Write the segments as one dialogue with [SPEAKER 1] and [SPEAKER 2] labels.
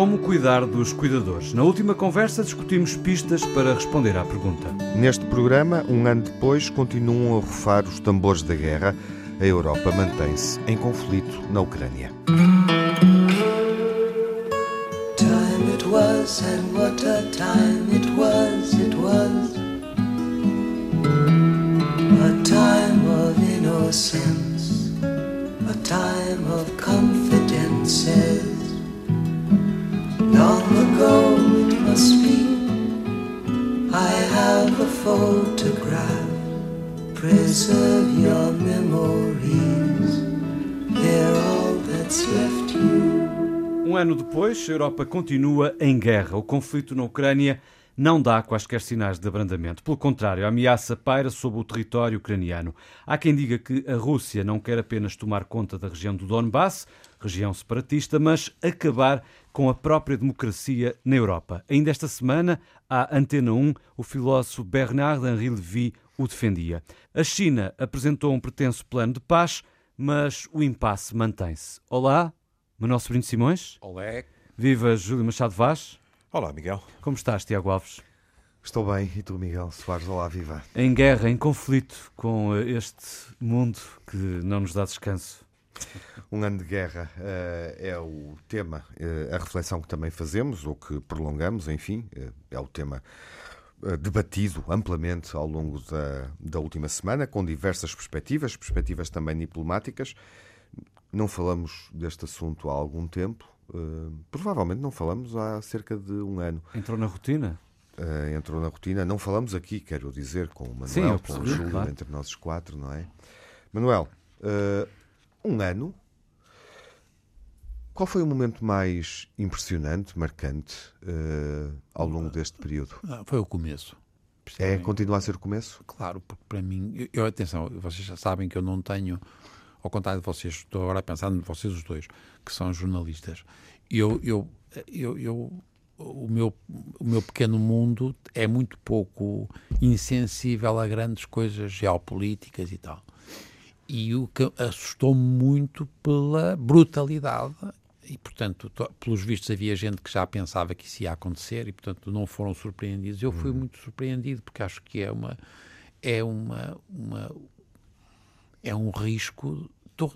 [SPEAKER 1] Como cuidar dos cuidadores? Na última conversa discutimos pistas para responder à pergunta.
[SPEAKER 2] Neste programa, um ano depois, continuam a rufar os tambores da guerra. A Europa mantém-se em conflito na Ucrânia. Time it was and what a time it was, it was A time of innocence, a time Um ano depois, a Europa continua em guerra. O conflito na Ucrânia não dá quaisquer sinais de abrandamento. Pelo contrário, a ameaça paira sobre o território ucraniano. Há quem diga que a Rússia não quer apenas tomar conta da região do Donbass, região separatista, mas acabar com a própria democracia na Europa. Ainda esta semana, à Antena 1, o filósofo Bernard-Henri Lévy o defendia. A China apresentou um pretenso plano de paz, mas o impasse mantém-se. Olá, Manuel Sobrinho Simões.
[SPEAKER 3] Olá.
[SPEAKER 2] Viva Júlio Machado Vaz.
[SPEAKER 3] Olá, Miguel.
[SPEAKER 2] Como estás, Tiago Alves?
[SPEAKER 4] Estou bem. E tu, Miguel Soares? Olá, viva.
[SPEAKER 2] Em guerra, em conflito com este mundo que não nos dá descanso.
[SPEAKER 4] Um ano de guerra uh, é o tema, uh, a reflexão que também fazemos, ou que prolongamos, enfim, uh, é o tema debatido amplamente ao longo da, da última semana, com diversas perspectivas, perspectivas também diplomáticas. Não falamos deste assunto há algum tempo, provavelmente não falamos há cerca de um ano.
[SPEAKER 2] Entrou na rotina?
[SPEAKER 4] Entrou na rotina. Não falamos aqui, quero dizer, com o Manuel, Sim, com o Júlio, claro. entre nós quatro, não é? Manuel, uh, um ano. Qual foi o momento mais impressionante, marcante, ao longo deste período?
[SPEAKER 3] Ah, foi o começo.
[SPEAKER 4] É, continua a ser o começo?
[SPEAKER 3] Claro, porque para mim, eu, atenção, vocês já sabem que eu não tenho ao contrário de vocês, estou agora a pensar em vocês os dois, que são jornalistas, eu, eu, eu, eu o meu, o meu pequeno mundo é muito pouco insensível a grandes coisas geopolíticas e tal. E o que assustou-me muito pela brutalidade e, portanto, pelos vistos havia gente que já pensava que isso ia acontecer e, portanto, não foram surpreendidos. Eu fui uhum. muito surpreendido porque acho que é uma é uma, uma é um risco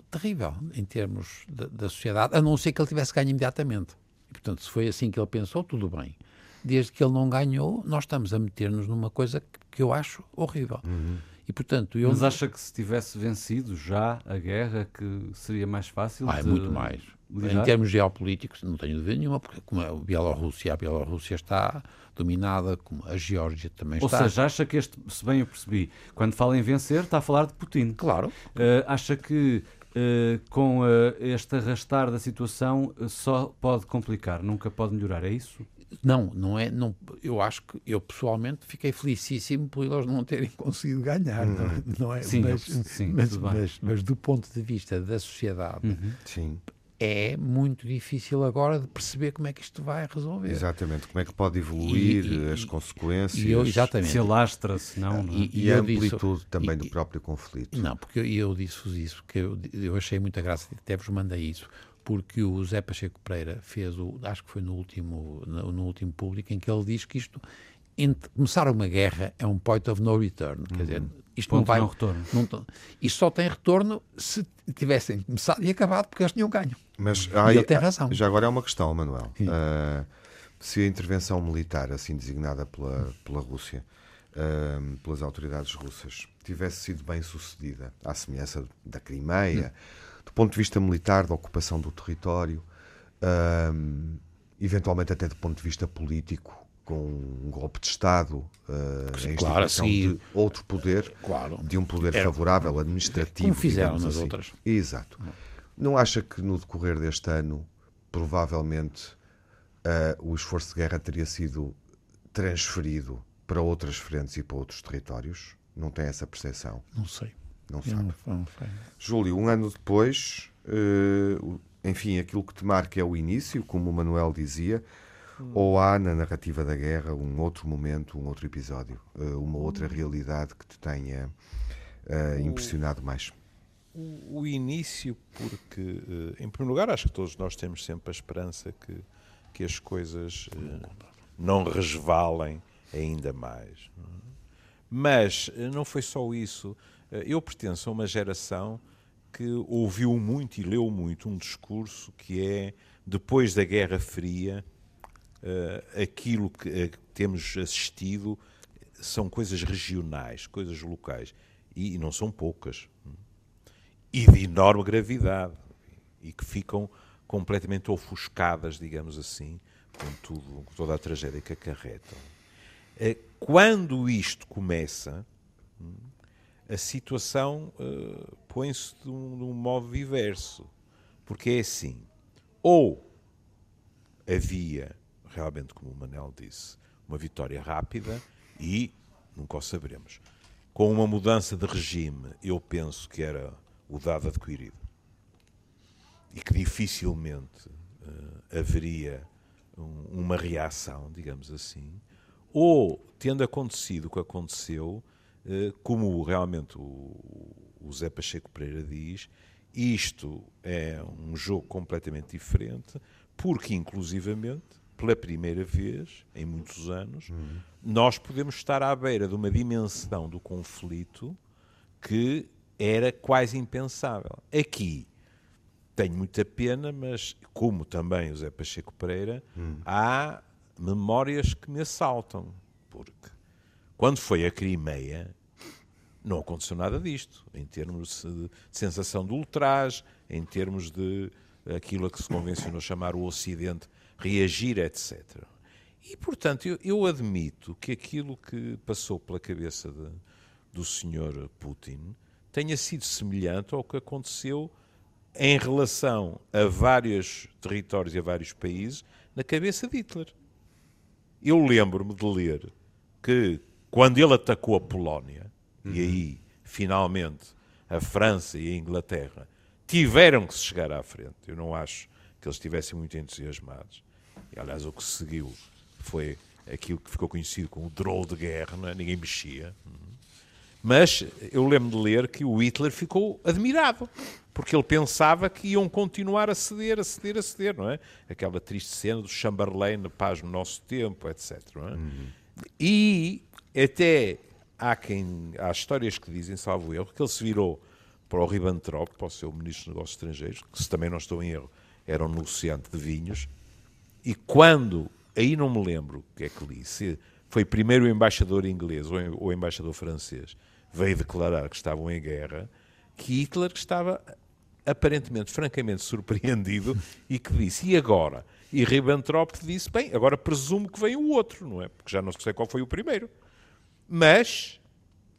[SPEAKER 3] terrível em termos da, da, sociedade, a não ser que ele tivesse ganho imediatamente. E, portanto, se foi assim que ele pensou, tudo bem. Desde que ele não ganhou, nós estamos a meter-nos numa coisa que, que, eu acho horrível.
[SPEAKER 2] Uhum. E, portanto, eu... Mas acha que se tivesse vencido já a guerra, que seria mais fácil?
[SPEAKER 3] Ah, é muito mais. Lidar? Em termos geopolíticos, não tenho dúvida nenhuma, porque como a Bielorrússia, a Bielorrússia está dominada, como a Geórgia também
[SPEAKER 2] Ou
[SPEAKER 3] está.
[SPEAKER 2] Ou seja, acha que este, se bem eu percebi, quando fala em vencer, está a falar de Putin.
[SPEAKER 3] Claro.
[SPEAKER 2] Uh, acha que uh, com uh, este arrastar da situação só pode complicar, nunca pode melhorar, é isso?
[SPEAKER 3] Não, não é. Não, eu acho que eu pessoalmente fiquei felicíssimo por eles não terem conseguido ganhar, hum. não, é?
[SPEAKER 2] Sim, mas, sim,
[SPEAKER 3] mas, mas, mas, do ponto de vista da sociedade,
[SPEAKER 2] uhum. sim
[SPEAKER 3] é muito difícil agora de perceber como é que isto vai resolver.
[SPEAKER 4] Exatamente, como é que pode evoluir, e, e, as consequências,
[SPEAKER 3] e eu, exatamente.
[SPEAKER 2] se alastra, se não. não.
[SPEAKER 4] É? E, e a amplitude disse, também do próprio conflito.
[SPEAKER 3] Não, porque eu, eu disse-vos isso, que eu, eu achei muita graça, até vos mandei isso, porque o Zé Pacheco Pereira fez, o, acho que foi no último, no, no último público, em que ele diz que isto, começar uma guerra é um point of no return, uhum. quer dizer, isto
[SPEAKER 2] Ponto
[SPEAKER 3] não vai.
[SPEAKER 2] Não retorno.
[SPEAKER 3] Não, isto só tem retorno se tivessem começado e acabado, porque eles tinham ganho.
[SPEAKER 4] Mas
[SPEAKER 3] e aí, ele tem razão.
[SPEAKER 4] Já agora é uma questão, Manuel. Uh, se a intervenção militar, assim designada pela, pela Rússia, uh, pelas autoridades russas, tivesse sido bem sucedida, à semelhança da Crimeia, hum. Do ponto de vista militar, da ocupação do território, uh, eventualmente até do ponto de vista político, com um golpe de Estado, uh, a claro, de outro poder,
[SPEAKER 3] claro.
[SPEAKER 4] de um poder Era, favorável, administrativo.
[SPEAKER 3] Como fizeram nas
[SPEAKER 4] assim.
[SPEAKER 3] outras.
[SPEAKER 4] Exato. Não acha que no decorrer deste ano, provavelmente, uh, o esforço de guerra teria sido transferido para outras frentes e para outros territórios? Não tem essa percepção?
[SPEAKER 3] Não sei.
[SPEAKER 4] Não sabe.
[SPEAKER 3] Não, não.
[SPEAKER 4] Júlio, um ano depois, uh, enfim, aquilo que te marca é o início, como o Manuel dizia, ou há na narrativa da guerra um outro momento, um outro episódio, eh, uma outra realidade que te tenha uh, impressionado mais?
[SPEAKER 5] O, o, início, porque, uh, em primeiro lugar, acho que todos nós temos sempre a esperança que que as coisas uh, não resvalem ainda mais. Mas uh, não foi só isso. Uh, eu pertenço a uma geração que ouviu muito e leu muito um discurso que é, depois da Guerra Fria, aquilo que temos assistido são coisas regionais, coisas locais. E, não são poucas. E de enorme gravidade. E que ficam completamente ofuscadas, digamos assim, com, tudo, com toda a tragédia que acarretam. Eh, quando isto começa, hum, a situação uh, põe-se de, um, de um modo diverso. Porque é assim: ou havia, realmente, como o Manel disse, uma vitória rápida e nunca o saberemos. Com uma mudança de regime, eu penso que era o dado adquirido e que dificilmente uh, haveria um, uma reação, digamos assim, ou tendo acontecido o que aconteceu, como realmente o, Zé Pacheco Pereira diz, isto é um jogo completamente diferente, porque inclusivamente, pela primeira vez em muitos anos, uhum. nós podemos estar à beira de uma dimensão do conflito que era quase impensável. Aqui tenho muita pena, mas como também o Zé Pacheco Pereira, hum. há memórias que me assaltam. Porque quando foi a Crimeia, não aconteceu nada disto, em termos de sensação de ultraje, em termos de aquilo a que se convencionou chamar o Ocidente reagir, etc. E, portanto, eu, eu admito que aquilo que passou pela cabeça de, do senhor Putin tenha sido semelhante ao que aconteceu em relação a vários territórios e a vários países na cabeça de Hitler. Eu lembro-me de ler que quando ele atacou a Polónia, uhum. e aí finalmente a França e a Inglaterra tiveram que se chegar à frente. Eu não acho que eles estivessem muito entusiasmados. E, aliás, o que seguiu foi aquilo que ficou conhecido como o droll de guerra, é? ninguém mexia. Uhum. Mas eu lembro de ler que o Hitler ficou admirado, porque ele pensava que iam continuar a ceder, a ceder, a ceder, não é? Aquela triste cena do Chamberlain, paz no nosso tempo, etc. É? Uhum. E até há quem há histórias que dizem, salvo erro, que ele se virou para o Ribbentrop, para o seu ministro dos Negócios Estrangeiros, que se também não estou em erro, era um negociante de vinhos, e quando, aí não me lembro o que é que li, se foi primeiro o embaixador inglês ou o embaixador francês, veio declarar que estavam em guerra, que Hitler estava aparentemente, francamente surpreendido e que disse, e agora? E Ribbentrop disse, bem, agora presumo que vem o outro, não é? Porque já não sei qual foi o primeiro. Mas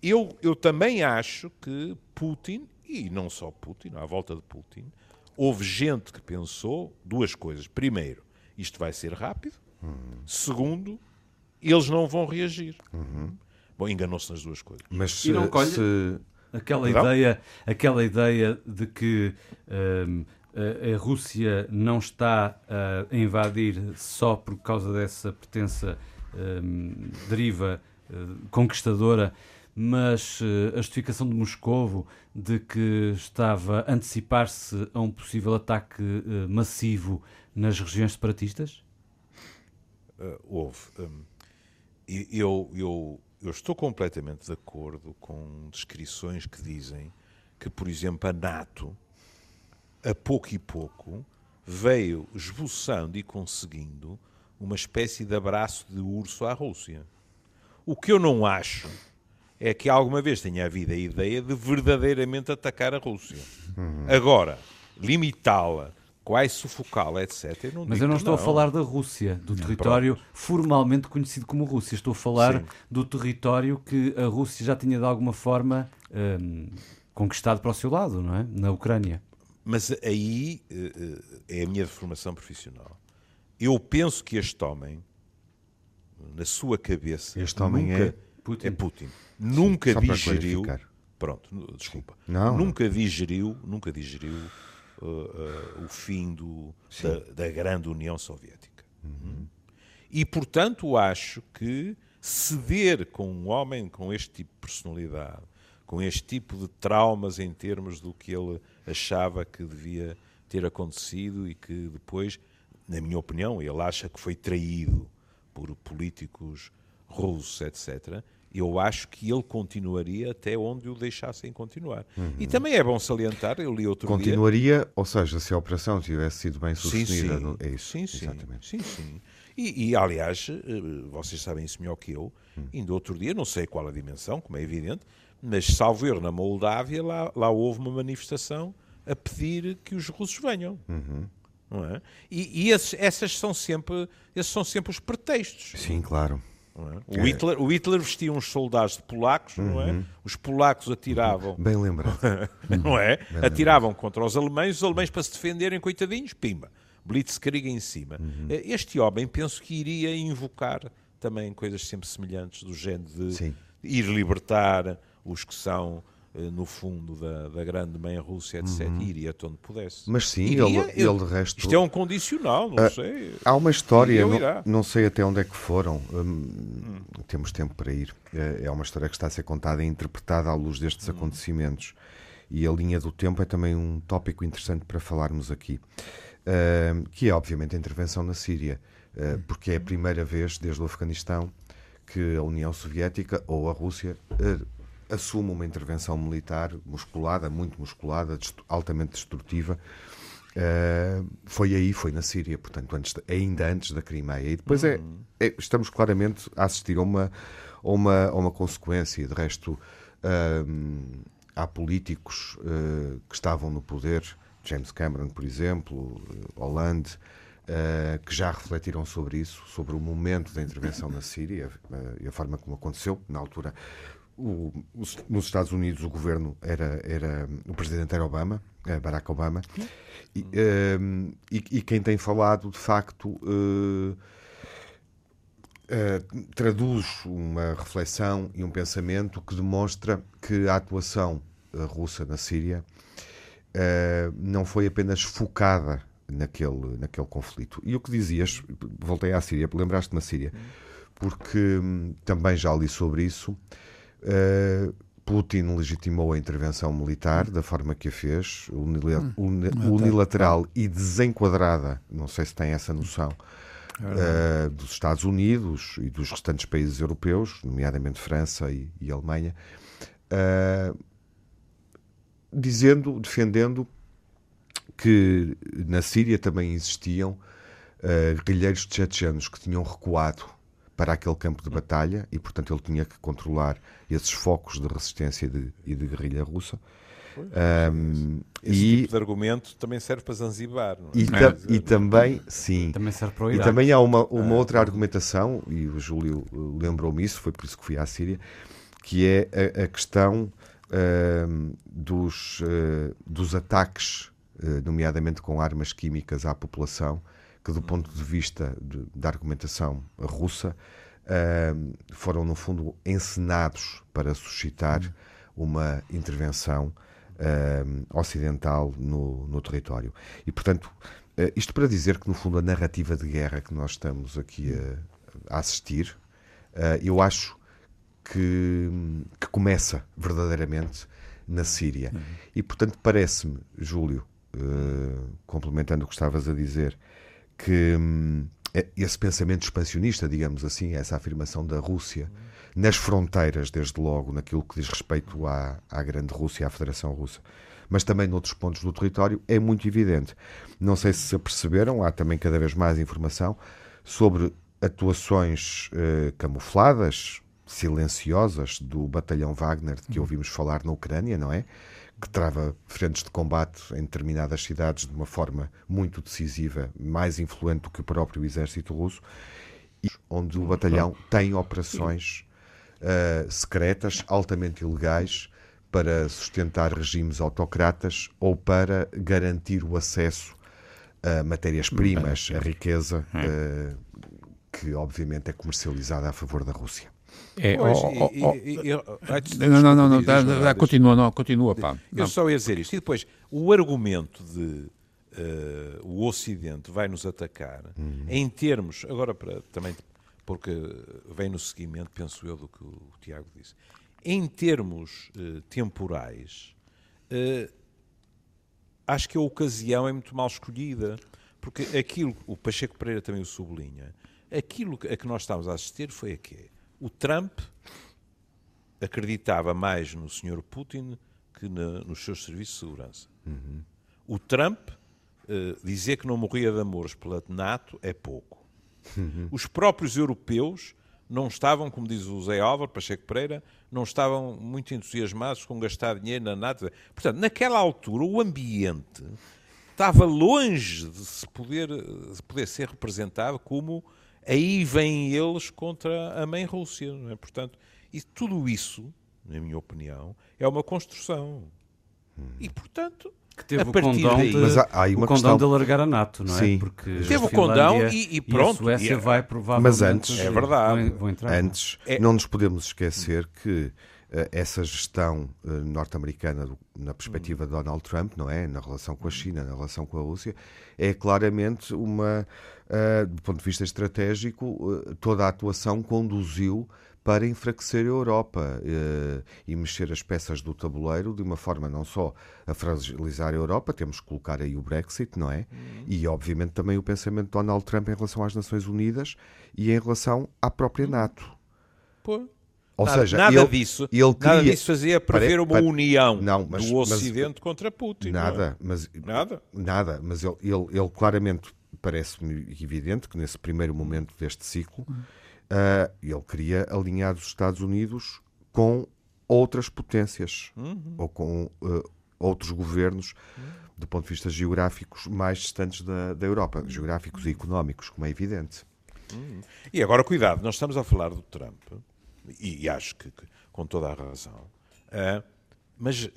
[SPEAKER 5] eu, eu também acho que Putin, e não só Putin, à volta de Putin, houve gente que pensou duas coisas. Primeiro, isto vai ser rápido. Uhum. Segundo, eles não vão reagir. Uhum. Bom, enganou-se nas duas coisas.
[SPEAKER 1] Mas se, se aquela ideia, aquela ideia de que um, a, Rússia não está a invadir só por causa dessa pretensa um, deriva conquistadora, mas uh, a justificação de Moscovo de que estava a antecipar-se a um possível ataque uh, massivo nas regiões separatistas?
[SPEAKER 5] houve. Um, eu, eu eu estou completamente de acordo com descrições que dizem que, por exemplo, a NATO, a pouco e pouco, veio esboçando e conseguindo uma espécie de abraço de urso à Rússia. O que eu não acho é que alguma vez tenha havido a ideia de verdadeiramente atacar a Rússia. Uhum. Agora, limitá-la quase sufocá-la, etc.
[SPEAKER 1] Eu Mas eu não estou não. a falar da Rússia, do território Pronto. formalmente conhecido como Rússia. Estou a falar Sim. do território que a Rússia já tinha de alguma forma um, conquistado para o seu lado, não é? Na Ucrânia.
[SPEAKER 5] Mas aí uh, é a minha formação profissional. Eu penso que este homem, na sua cabeça,
[SPEAKER 4] este homem
[SPEAKER 5] nunca,
[SPEAKER 4] é
[SPEAKER 5] Putin. É Putin. Nunca Sim, digeriu. Pronto, desculpa. Não. Nunca digeriu, nunca digeriu uh, uh, o fim do, da, da, grande União Soviética. Uhum. E, portanto, acho que ceder com um homem com este tipo de personalidade, com este tipo de traumas em termos do que ele achava que devia ter acontecido e que depois na minha opinião, ele acha que foi traído por políticos russos, etc., eu acho que ele continuaria até onde o deixassem continuar. Uhum. E também é bom salientar, eu li outro
[SPEAKER 4] continuaria,
[SPEAKER 5] dia...
[SPEAKER 4] ou seja, se a operação tivesse sido bem sucedida,
[SPEAKER 5] sim, sim.
[SPEAKER 4] é isso.
[SPEAKER 5] Sim, sim. Exatamente. sim, sim. E, e, aliás, eh, vocês sabem isso melhor que eu, hum. ainda outro dia, não sei qual a dimensão, como é evidente, mas salvo erro, na Moldávia, lá, lá houve uma manifestação a pedir que os russos venham.
[SPEAKER 4] Uhum.
[SPEAKER 5] Não é? E, e esses, essas são sempre, esses são sempre os pretextos.
[SPEAKER 4] Sim, claro.
[SPEAKER 5] É? O, Hitler, o Hitler vestia uns soldados de polacos, uhum. não é? Uhum. Os polacos atiravam.
[SPEAKER 4] Bem lembrado.
[SPEAKER 5] não é? Bem atiravam lembrado. contra os alemães, os alemães para se defenderem, coitadinhos, pimba. Blitzkrieg em cima. Uhum. Eh, este homem penso que iria invocar também coisas sempre semelhantes, do género de Sim. ir libertar os que são no fundo da, da grande mãe Rússia, etc., uhum. iria até onde pudesse.
[SPEAKER 4] Mas sim, iria, ele, ele de resto.
[SPEAKER 5] Isto é um condicional, não uh, sei.
[SPEAKER 4] Há uma história, não, não, sei até onde é que foram, hum, hum. temos tempo para ir. É, é uma história que está a ser contada e interpretada à luz destes hum. acontecimentos. E a linha do tempo é também um tópico interessante para falarmos aqui, uh, que é obviamente a intervenção na Síria, uh, porque é a primeira vez desde o Afeganistão que a União Soviética ou a Rússia uh, assume uma intervenção militar musculada, muito musculada, altamente destrutiva. Uh, foi aí, foi na Síria, portanto, antes de, ainda antes da Crimeia. E depois é, uhum. é, estamos claramente a assistir a uma, a uma, a uma consequência. De resto, uh, há políticos uh, que estavam no poder, James Cameron, por exemplo, Hollande, que já refletiram sobre isso, sobre o momento da intervenção na Síria e a forma como aconteceu. Na altura, o, nos Estados Unidos o governo era, era o presidente era Obama, eh, Barack Obama, e, uh, e, e, quem tem falado de facto uh, uh, traduz uma reflexão e um pensamento que demonstra que a atuação russa na Síria não foi apenas focada naquele, naquele conflito. E o que dizias, voltei à Síria, lembraste-me da Síria, porque hum, também já li sobre isso. Uh, Putin legitimou a intervenção militar da forma que a fez, hum, unilateral e desenquadrada, não sei se tem essa noção, uh, dos Estados Unidos e dos restantes países europeus, nomeadamente França e, e Alemanha, uh, dizendo, defendendo que na Síria também existiam uh, guerrilheiros tchetchenos que tinham recuado para aquele campo de batalha e, portanto, ele tinha que controlar esses focos de resistência de, e de guerrilha russa.
[SPEAKER 5] Um, Esse e, tipo de argumento também serve para Zanzibar.
[SPEAKER 4] É? E, ta e, também, sim.
[SPEAKER 1] Também serve para o
[SPEAKER 4] Iraque. E também há uma, uma ah, outra argumentação, e o Júlio lembrou-me isso, foi por isso que fui à Síria, que é a, a questão uh, dos, uh, dos ataques, uh, nomeadamente com armas químicas à população, que, do ponto de vista de, da argumentação russa, uh, foram, no fundo, encenados para suscitar uma intervenção uh, ocidental no, no, território. E, portanto, uh, isto para dizer que, no fundo, a narrativa de guerra que nós estamos aqui a, a assistir, ah, eu acho que, que, começa verdadeiramente na Síria. Uhum. E, portanto, parece-me, Júlio, complementando o que estavas a dizer, que hum, é esse pensamento expansionista, digamos assim, essa afirmação da Rússia nas fronteiras, desde logo, naquilo que diz respeito à, à Grande Rússia, à Federação Russa, mas também noutros pontos do território, é muito evidente. Não sei se se aperceberam, há também cada vez mais informação sobre atuações eh, camufladas, silenciosas do batalhão Wagner de que ouvimos falar na Ucrânia, não é? Que trava frentes de combate em determinadas cidades de uma forma muito decisiva, mais influente do que o próprio exército russo, e onde o batalhão tem operações uh, secretas, altamente ilegais, para sustentar regimes autocratas ou para garantir o acesso a matérias-primas, a riqueza, uh, que obviamente é comercializada a favor da Rússia.
[SPEAKER 3] É, pois, oh, oh, oh. E, e, e, não, não, não, não, dá, dá, continua, não, continua, pá.
[SPEAKER 5] Eu só ia dizer isto. E depois, o argumento de uh, o Ocidente vai nos atacar, hum. em termos, agora para também, porque vem no seguimento, penso eu, do que o Tiago disse, em termos uh, temporais, uh, acho que a ocasião é muito mal escolhida Porque aquilo, o Pacheco Pereira também o sublinha, aquilo a que nós estávamos a assistir foi a quê? O Trump acreditava mais no Sr. Putin que na, nos seus serviços de segurança. Uhum. O Trump uh, dizer que não morria de amores pela NATO é pouco. Uhum. Os próprios europeus não estavam, como diz o Zé Álvaro, Pacheco Pereira, não estavam muito entusiasmados com gastar dinheiro na NATO. Portanto, naquela altura, o ambiente estava longe de se poder, de poder ser representado como aí vêm eles contra a mãe Rússia. Não é? Portanto, e tudo isso, na minha opinião, é uma construção. E, portanto,
[SPEAKER 1] que teve o condão, daí, de, mas há, há o condão questão... de alargar a NATO, não é?
[SPEAKER 5] Sim. Porque teve o condão e, e pronto.
[SPEAKER 1] E a Suécia e, vai provavelmente...
[SPEAKER 4] Mas antes,
[SPEAKER 5] é verdade.
[SPEAKER 4] Vão, entrar, antes é... não nos podemos esquecer que essa gestão uh, norte-americana na perspectiva de Donald Trump, não é? Na relação com a China, na relação com a Rússia, é claramente uma... Uh, do ponto de vista estratégico, toda a atuação conduziu para enfraquecer a Europa eh, e mexer as peças do tabuleiro de uma forma não só a fragilizar a Europa, temos que colocar aí o Brexit, não é? Uhum. E obviamente também o pensamento de Donald Trump em relação às Nações Unidas e em relação à própria NATO.
[SPEAKER 5] Pô. Ou nada, seja, nada ele, disso, ele queria, nada disso fazia prever uma união não, mas, do Ocidente mas, contra Putin.
[SPEAKER 4] Nada, é? mas nada, nada, mas ele, ele, ele claramente parece-me evidente que nesse primeiro momento deste ciclo uhum Uh, ele queria alinhar os Estados Unidos com outras potências uhum. ou com uh, outros governos uhum. do ponto de vista geográficos mais distantes da, da Europa, uhum. geográficos e económicos, como é evidente.
[SPEAKER 5] Uhum. E agora, cuidado, nós estamos a falar do Trump, e, acho que, que, com toda a razão, uh, mas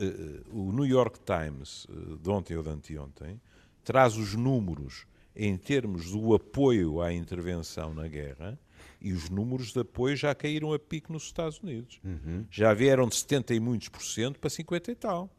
[SPEAKER 5] o New York Times, de ontem ou de anteontem, traz os números em termos do apoio à intervenção na guerra e os números de apoio já caíram a pico nos Estados Unidos. Uhum. Já vieram de 70 e muitos por cento para 50 e tal.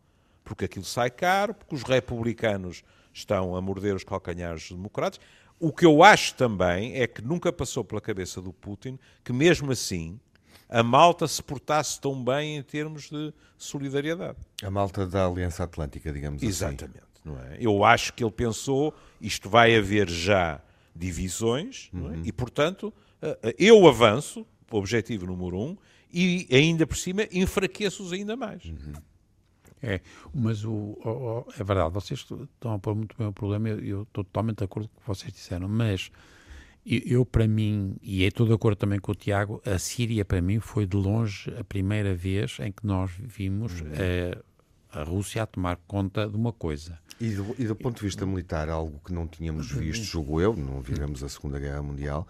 [SPEAKER 5] Porque aquilo sai caro, porque os republicanos estão a morder os calcanhares democratas. O que eu acho também é que nunca passou pela cabeça do Putin que, mesmo assim, a Malta se portasse tão bem em termos de solidariedade.
[SPEAKER 4] A Malta da Aliança Atlântica, digamos
[SPEAKER 5] Exatamente,
[SPEAKER 4] assim.
[SPEAKER 5] Exatamente. Não é? Eu acho que ele pensou, isto vai haver já divisões, é? uhum. e, portanto, eh, eh, eu avanço, objetivo número um, e ainda por cima enfraqueço-os ainda mais. Uhum.
[SPEAKER 3] É, mas o, o, é verdade, vocês estão a pôr muito bem o problema, eu, eu estou totalmente de acordo com o que vocês disseram, mas eu, para mim, e estou de acordo também com o Tiago, a Síria para mim foi de longe a primeira vez em que nós vimos uhum. a, a Rússia a tomar conta de uma coisa.
[SPEAKER 4] E do, e do ponto de vista militar, algo que não tínhamos visto, julgo eu, não vivemos a Segunda Guerra Mundial,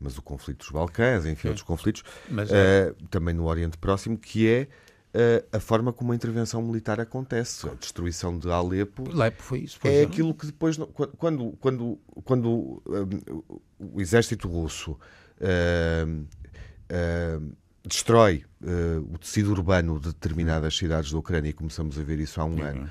[SPEAKER 4] mas o conflito dos Balcãs, enfim, Sim. outros conflitos, mas, uh, também no Oriente Próximo, que é a forma como a intervenção militar acontece. A destruição de Alepo,
[SPEAKER 3] Alepo foi isso,
[SPEAKER 4] é aquilo que depois, quando, quando, quando o exército russo uh, destrói o tecido urbano de determinadas cidades da Ucrânia, e começamos a ver isso há um Sim. ano,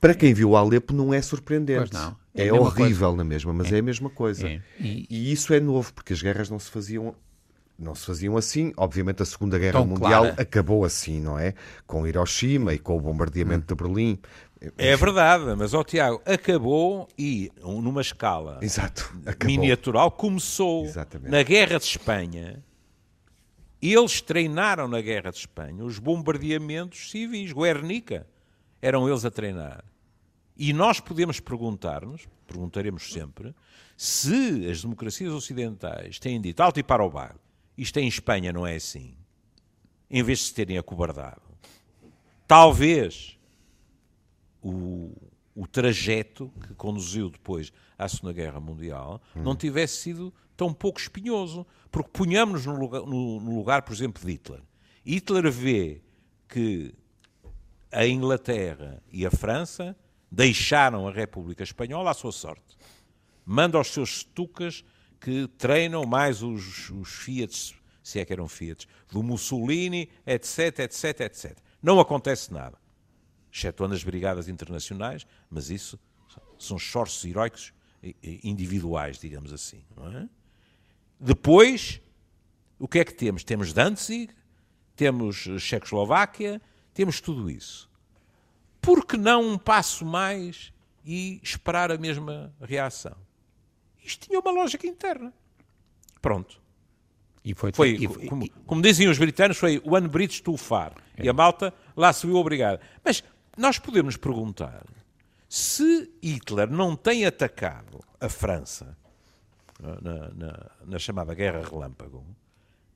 [SPEAKER 4] para quem viu Alepo não é surpreendente. Não. É, é horrível coisa. na mesma, mas é, é a mesma coisa. É. E, e, isso é novo, porque as guerras não se faziam não se faziam assim. Obviamente a Segunda Guerra Tão Mundial clara. acabou assim, não é? Com Hiroshima e com o bombardeamento hum. de Berlim.
[SPEAKER 5] É verdade, mas ó Tiago, acabou e numa escala Exato, miniatural começou Exatamente. na Guerra de Espanha. Eles treinaram na Guerra de Espanha os bombardeamentos civis, Guernica. Eram eles a treinar. E nós podemos perguntar-nos, perguntaremos sempre, se as democracias ocidentais têm dito alto e para o bar, isto em Espanha não é assim, em vez de se terem acobardado, talvez o, o trajeto que conduziu depois à Segunda Guerra Mundial hum. não tivesse sido tão pouco espinhoso. Porque ponhamos-nos no lugar, no, no lugar, por exemplo, de Hitler. Hitler vê que a Inglaterra e a França deixaram a República Espanhola à sua sorte. Manda aos seus stucas que treinam mais os, os Fiat, se é que eram Fiat, do Mussolini, etc, etc, etc. Não acontece nada, excetuando as brigadas internacionais, mas isso são esforços heróicos individuais, digamos assim. É? Depois, o que é que temos? Temos Danzig, temos Checoslováquia, temos tudo isso. Por que não um passo mais e esperar a mesma reação. Isto tinha uma lógica interna. Pronto.
[SPEAKER 3] E foi,
[SPEAKER 5] Foi,
[SPEAKER 3] e-
[SPEAKER 5] como,
[SPEAKER 3] e-
[SPEAKER 5] como dizem os britanos, foi one bridge too far. E a malta lá se viu obrigada. Mas nós podemos perguntar se Hitler não tem atacado a França na, na- na chamada Guerra Relâmpago,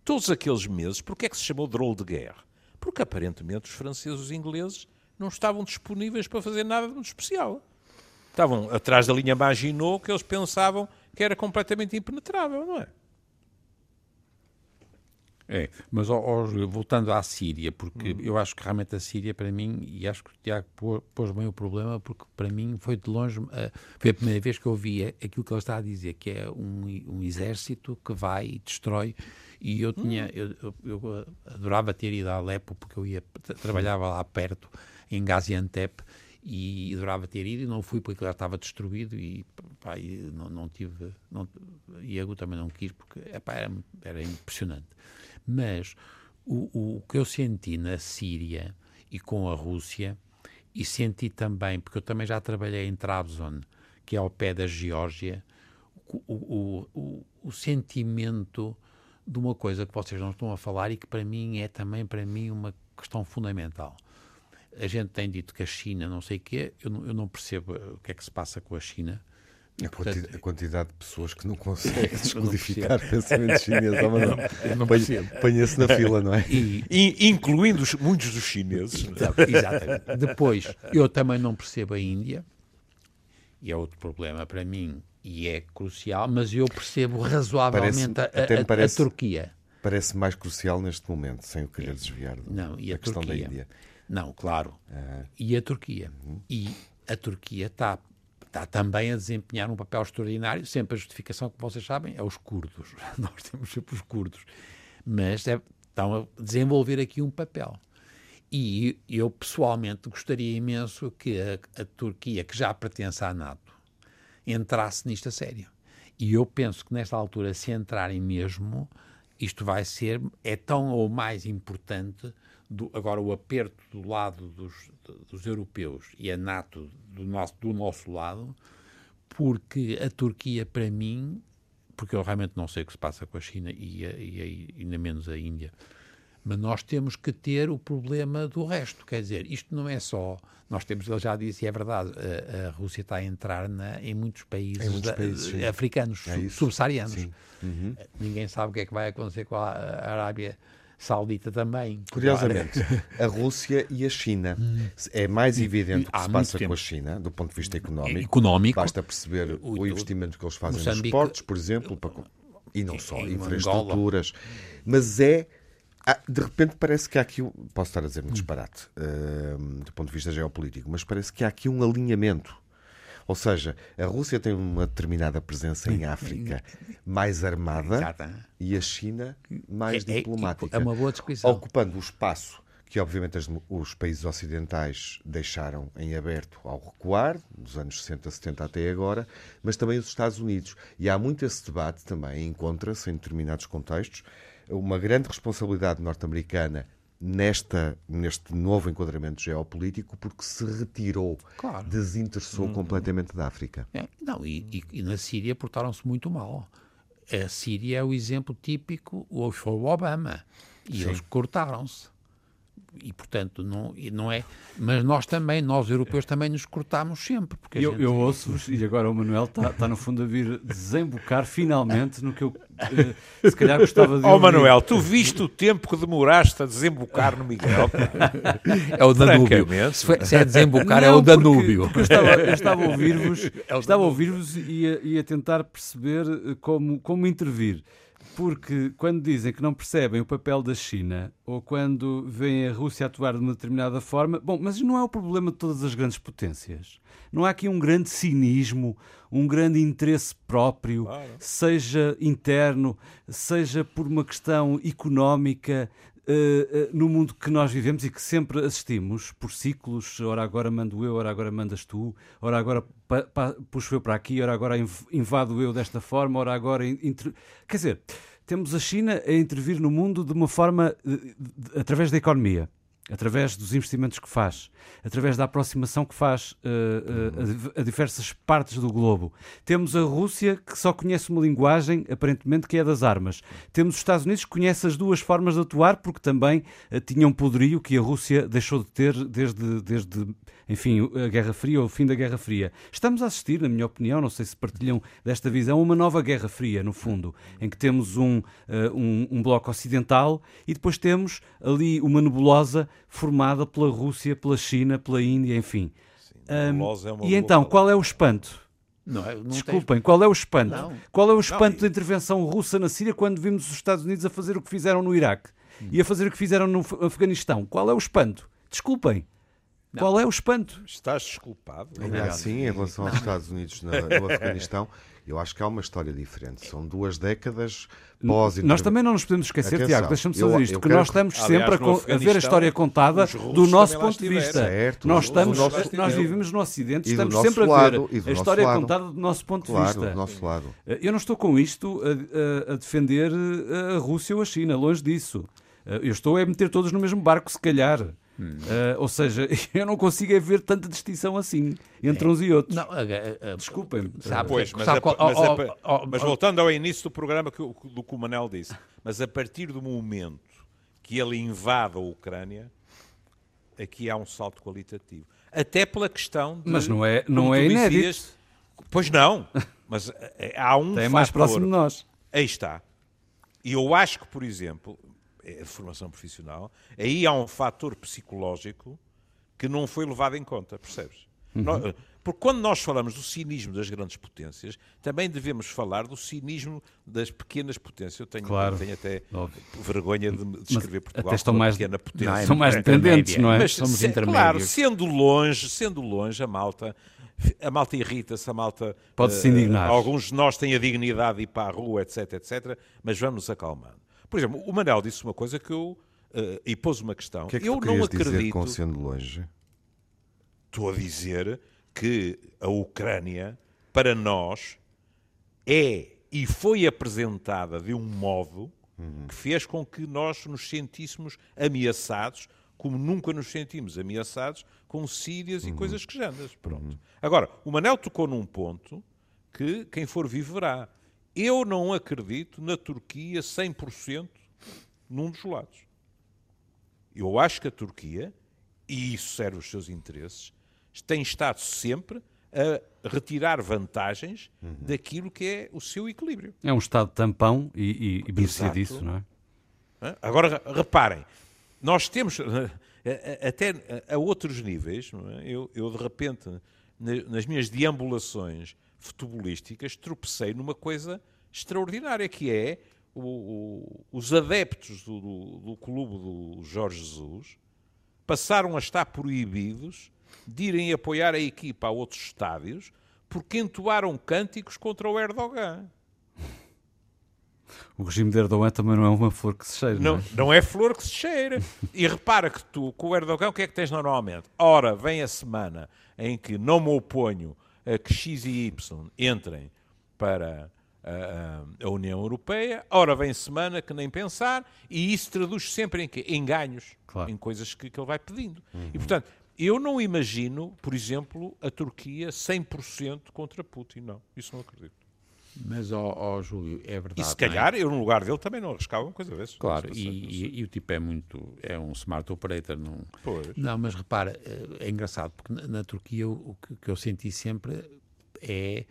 [SPEAKER 5] todos aqueles meses, porque é que se chamou de rol de guerra? Porque aparentemente os franceses e os ingleses não estavam disponíveis para fazer nada de muito especial. Estavam atrás da linha Maginot que eles pensavam que era completamente impenetrável, não é?
[SPEAKER 3] É, mas ó, ó, voltando à Síria, porque
[SPEAKER 5] Hum.
[SPEAKER 3] eu acho que realmente a Síria, para mim, e acho que o Tiago pô- pôs bem o problema, porque para mim foi de longe, eh, foi a primeira vez que eu ouvi aquilo que ele está a dizer, que é um, um exército que vai e destrói. E eu tinha, eu, eu- eu adorava ter ido a Alepo, porque eu ia, tra- trabalhava lá perto, em Gaziantep, e adorava ter ido e não fui porque lá estava destruído e, pá, e não, não tive, não, e a Gu também não quis porque epá, era, era impressionante. Mas o, o que eu senti na Síria e com a Rússia, e senti também, porque eu também já trabalhei em Trabzon, que é ao pé da Geórgia, o, o, o, o sentimento de uma coisa que vocês não estão a falar e que para mim é também para mim uma questão fundamental. A gente tem dito que a China, não sei o quê, eu não, eu não percebo eh, o que é que se passa com a China.
[SPEAKER 4] A, quanti-
[SPEAKER 3] Portanto,
[SPEAKER 4] a quantidade de pessoas que não conseguem descodificar pensamento chinês. Oh, mas não.
[SPEAKER 3] eu não.
[SPEAKER 4] Ponha-se na fila, não é?
[SPEAKER 3] E,
[SPEAKER 5] In- incluindo os- muitos dos chineses.
[SPEAKER 3] Exatamente. Depois, eu também não percebo a Índia, e é outro problema para mim, e é crucial, mas eu percebo razoavelmente
[SPEAKER 4] Parece-
[SPEAKER 3] a, a-
[SPEAKER 4] até me
[SPEAKER 3] a-
[SPEAKER 4] parece-
[SPEAKER 3] a Turquia.
[SPEAKER 4] Parece mais crucial neste momento, sem o querer desviar do-
[SPEAKER 3] Não, e a
[SPEAKER 4] da questão
[SPEAKER 3] Turquia?
[SPEAKER 4] da Índia.
[SPEAKER 3] Não, claro.
[SPEAKER 4] Ah,
[SPEAKER 3] E a Turquia. E a Turquia está está também a desempenhar um papel extraordinário. Sempre a justificação, que vocês sabem, é os curdos. Nós temos sempre os curdos. Mas é- estão a desenvolver aqui um papel. E eu, pessoalmente, gostaria imenso que a, a Turquia, que já pertence à NATO, entrasse nisto a sério. E eu penso que nesta altura, se entrarem mesmo, isto vai ser, é tão ou mais importante, do- agora o aperto do lado dos, dos europeus e a NATO do nosso, do nosso lado, porque a Turquia, para mim, porque eu realmente não sei o que se passa com a China e, a, e a- ainda menos a Índia, mas nós temos que ter o problema do resto. Quer dizer, isto não é só. Nós temos, ele já disse, e é verdade, a, a Rússia está a entrar na- em muitos países,
[SPEAKER 4] Em muitos países,
[SPEAKER 3] africanos,
[SPEAKER 4] É
[SPEAKER 3] sub- subsaarianos.
[SPEAKER 4] Uhum.
[SPEAKER 3] Ninguém sabe o que é que vai acontecer com a, a Arábia Saudita também.
[SPEAKER 4] Curiosamente, a Rússia e a China. É mais evidente o que se passa
[SPEAKER 3] tempo.
[SPEAKER 4] com a China, do ponto de vista económico.
[SPEAKER 3] Económico.
[SPEAKER 4] Basta perceber o,
[SPEAKER 3] o-
[SPEAKER 4] investimento que eles fazem nos
[SPEAKER 3] Moçambique-
[SPEAKER 4] portos, por exemplo, para e não só,
[SPEAKER 3] em
[SPEAKER 4] infraestruturas. Mas é. há- de repente parece que há aqui. Posso estar a dizer um disparate hum, do ponto de vista geopolítico, mas parece que há aqui um alinhamento. Ou seja, a Rússia tem uma determinada presença em África mais armada
[SPEAKER 3] Exato.
[SPEAKER 4] e a China mais
[SPEAKER 3] É- é-
[SPEAKER 4] diplomática
[SPEAKER 3] é uma boa descrição.
[SPEAKER 4] ocupando o espaço que, obviamente, as- os países ocidentais deixaram em aberto ao recuar, dos anos 60, 70 até agora, mas também os Estados Unidos. E há muito esse debate também, encontra-se em determinados contextos, uma grande responsabilidade norte-americana nesta, neste novo enquadramento geopolítico, porque se retirou,
[SPEAKER 3] Claro.
[SPEAKER 4] desinteressou completamente da África.
[SPEAKER 3] É, não, e, e- e na Síria portaram-se muito mal. A Síria é o exemplo típico, ou foi o Obama. E eles cortaram-se. E, portanto, não, e não é. Mas nós também, nós europeus, também nos cortámos sempre. Porque
[SPEAKER 1] Eu,
[SPEAKER 3] gente-
[SPEAKER 1] eu ouço-vos e agora o Manuel está está, no fundo a vir desembocar finalmente no que eu eh, se calhar gostava de
[SPEAKER 5] Ó
[SPEAKER 1] ouvir.
[SPEAKER 5] Manuel, tu viste o tempo que demoraste a desembocar no Miguel?
[SPEAKER 3] É o Danúbio. Se, foi- se é desembocar, é
[SPEAKER 1] Não,
[SPEAKER 3] o
[SPEAKER 1] porque-
[SPEAKER 3] Danúbio.
[SPEAKER 1] porque eu estava, eu estava a ouvir-vos
[SPEAKER 3] É o
[SPEAKER 1] estava a ouvir-vos e, a- e a tentar perceber como, como intervir. Porque quando dizem que não percebem o papel da China ou quando veem a Rússia atuar de uma determinada forma, bom, mas não é o problema de todas as grandes potências. Não há aqui um grande cinismo, um grande interesse próprio, seja interno, seja por uma questão económica, eh, eh, no mundo que nós vivemos e que sempre assistimos por ciclos, ora agora mando eu, ora agora mandas tu, ora agora pa, pa, puxo eu para aqui, ora agora inv- invado eu desta forma, ora agora. in- inter- Quer dizer, temos a China a intervir no mundo de uma forma eh, de- através da economia. Através dos investimentos que faz, através da aproximação que faz uh, uh, a, a, diversas partes do globo. Temos a Rússia, que só conhece uma linguagem, aparentemente, que é das armas. Temos os Estados Unidos, que conhece as duas formas de atuar, porque também uh, tinham um poderio que a Rússia deixou de ter desde, desde enfim, a Guerra Fria ou o fim da Guerra Fria. Estamos a assistir, na minha opinião, não sei se partilham desta visão, uma nova Guerra Fria, no fundo, em que temos um, um, um bloco ocidental e depois temos ali uma nebulosa formada pela Rússia, pela China, pela Índia, enfim. Sim, um, é e então, qual é o espanto? Não, é, não Desculpem, tem... qual é o espanto? Não. Qual é o espanto não, da intervenção russa na Síria quando vimos os Estados Unidos a fazer o que fizeram no Iraque hum. e a fazer o que fizeram no Afeganistão? Qual é o espanto? Desculpem. Qual é o espanto?
[SPEAKER 5] Estás desculpado.
[SPEAKER 4] Ainda assim, em relação aos Estados Unidos no Afeganistão, eu acho que há uma história diferente. São duas décadas pós
[SPEAKER 1] Nós também não nos podemos esquecer, Atenção, Tiago, deixa-me dizer isto, que nós estamos sempre a, a, ver a história contada do nosso ponto de vista. Certo, nós, estamos, nosso, nós vivemos no Ocidente e estamos sempre a ver a história lado. contada do nosso ponto
[SPEAKER 4] claro,
[SPEAKER 1] de vista.
[SPEAKER 4] Do nosso lado.
[SPEAKER 1] Eh, eu não estou com isto a, a, a defender eh, a Rússia ou a China, longe disso. Eh, eu estou a meter todos no mesmo barco, se calhar. Hum. Uh, ou seja, eu não consigo é ver tanta distinção assim entre é. uns e outros. Não, uh, uh, Desculpem-me.
[SPEAKER 5] Pois, mas, sabe, a, mas, oh, oh, oh, mas, voltando ao início do programa que, do que o Manel disse, mas a partir do momento que ele invade a Ucrânia, aqui há um salto qualitativo. Até pela questão de,
[SPEAKER 1] Mas não é, não é inédito. Dizias,
[SPEAKER 5] pois não, mas há um
[SPEAKER 1] É mais próximo de nós.
[SPEAKER 5] Aí está. E eu acho que, por exemplo, é a formação profissional, aí há um fator psicológico que não foi levado em conta, percebes? Uhum. Porque quando nós falamos do cinismo das grandes potências, também devemos falar do cinismo das pequenas potências. Eu tenho, claro. tenho até Óbvio. vergonha de descrever Portugal
[SPEAKER 1] até estão
[SPEAKER 5] como
[SPEAKER 1] mais,
[SPEAKER 5] pequena potência. Não,
[SPEAKER 1] são mais dependentes, não é?
[SPEAKER 5] Mas, Somos se, intermédios. Claro, sendo longe, sendo longe, a malta a malta irrita-se, a malta.
[SPEAKER 1] Pode-se uh, indignar.
[SPEAKER 5] Alguns de nós têm a dignidade de ir para a rua, etc, etc, mas vamos nos acalmando. Por exemplo, o Manel disse uma coisa que eu. Uh, e pôs uma questão.
[SPEAKER 4] O que é que
[SPEAKER 5] eu não
[SPEAKER 4] acredito. Dizer com sendo longe?
[SPEAKER 5] Estou a dizer que a Ucrânia, para nós, é e foi apresentada de um modo uhum. que fez com que nós nos sentíssemos ameaçados, como nunca nos sentimos ameaçados com Sírias uhum. e coisas que jandas. Pronto. Uhum. Agora, o Manel tocou num ponto que quem for vivo verá. Eu não acredito na Turquia 100% num dos lados. Eu acho que a Turquia, e isso serve os seus interesses, tem estado sempre a retirar vantagens uhum. daquilo que é o seu equilíbrio.
[SPEAKER 1] É um Estado tampão e, e, e beneficia disso, não
[SPEAKER 5] é? Agora, reparem, nós temos, até a outros níveis, é? eu, eu, de repente, nas minhas deambulações futebolísticas, tropecei numa coisa extraordinária, que é o, o, os adeptos do, do, do clube do Jorge Jesus passaram a estar proibidos de irem apoiar a equipa a outros estádios porque entoaram cânticos contra o Erdogan.
[SPEAKER 1] O regime de Erdogan também não é uma flor que se cheira.
[SPEAKER 5] Não, não, é? não é flor que se cheira. E repara que tu, com o Erdogan, o que é que tens normalmente? Ora, vem a semana em que não me oponho a que X e Y entrem para a, a, União Europeia, ora vem semana que nem pensar, e isso traduz sempre em quê? Em ganhos, claro. em coisas que, que, ele vai pedindo. Uhum. E, portanto, eu não imagino, por exemplo, a Turquia 100% contra Putin, não. Isso não acredito.
[SPEAKER 3] Mas, ó, ó, Júlio, é verdade.
[SPEAKER 5] E se calhar, é? eu no lugar dele também não arriscava uma coisa dessas.
[SPEAKER 3] Claro, e, e, e, o tipo é muito. É um smart operator. Não,
[SPEAKER 5] pois.
[SPEAKER 3] não mas repara, é engraçado, porque na, na Turquia o que, que, eu senti sempre é.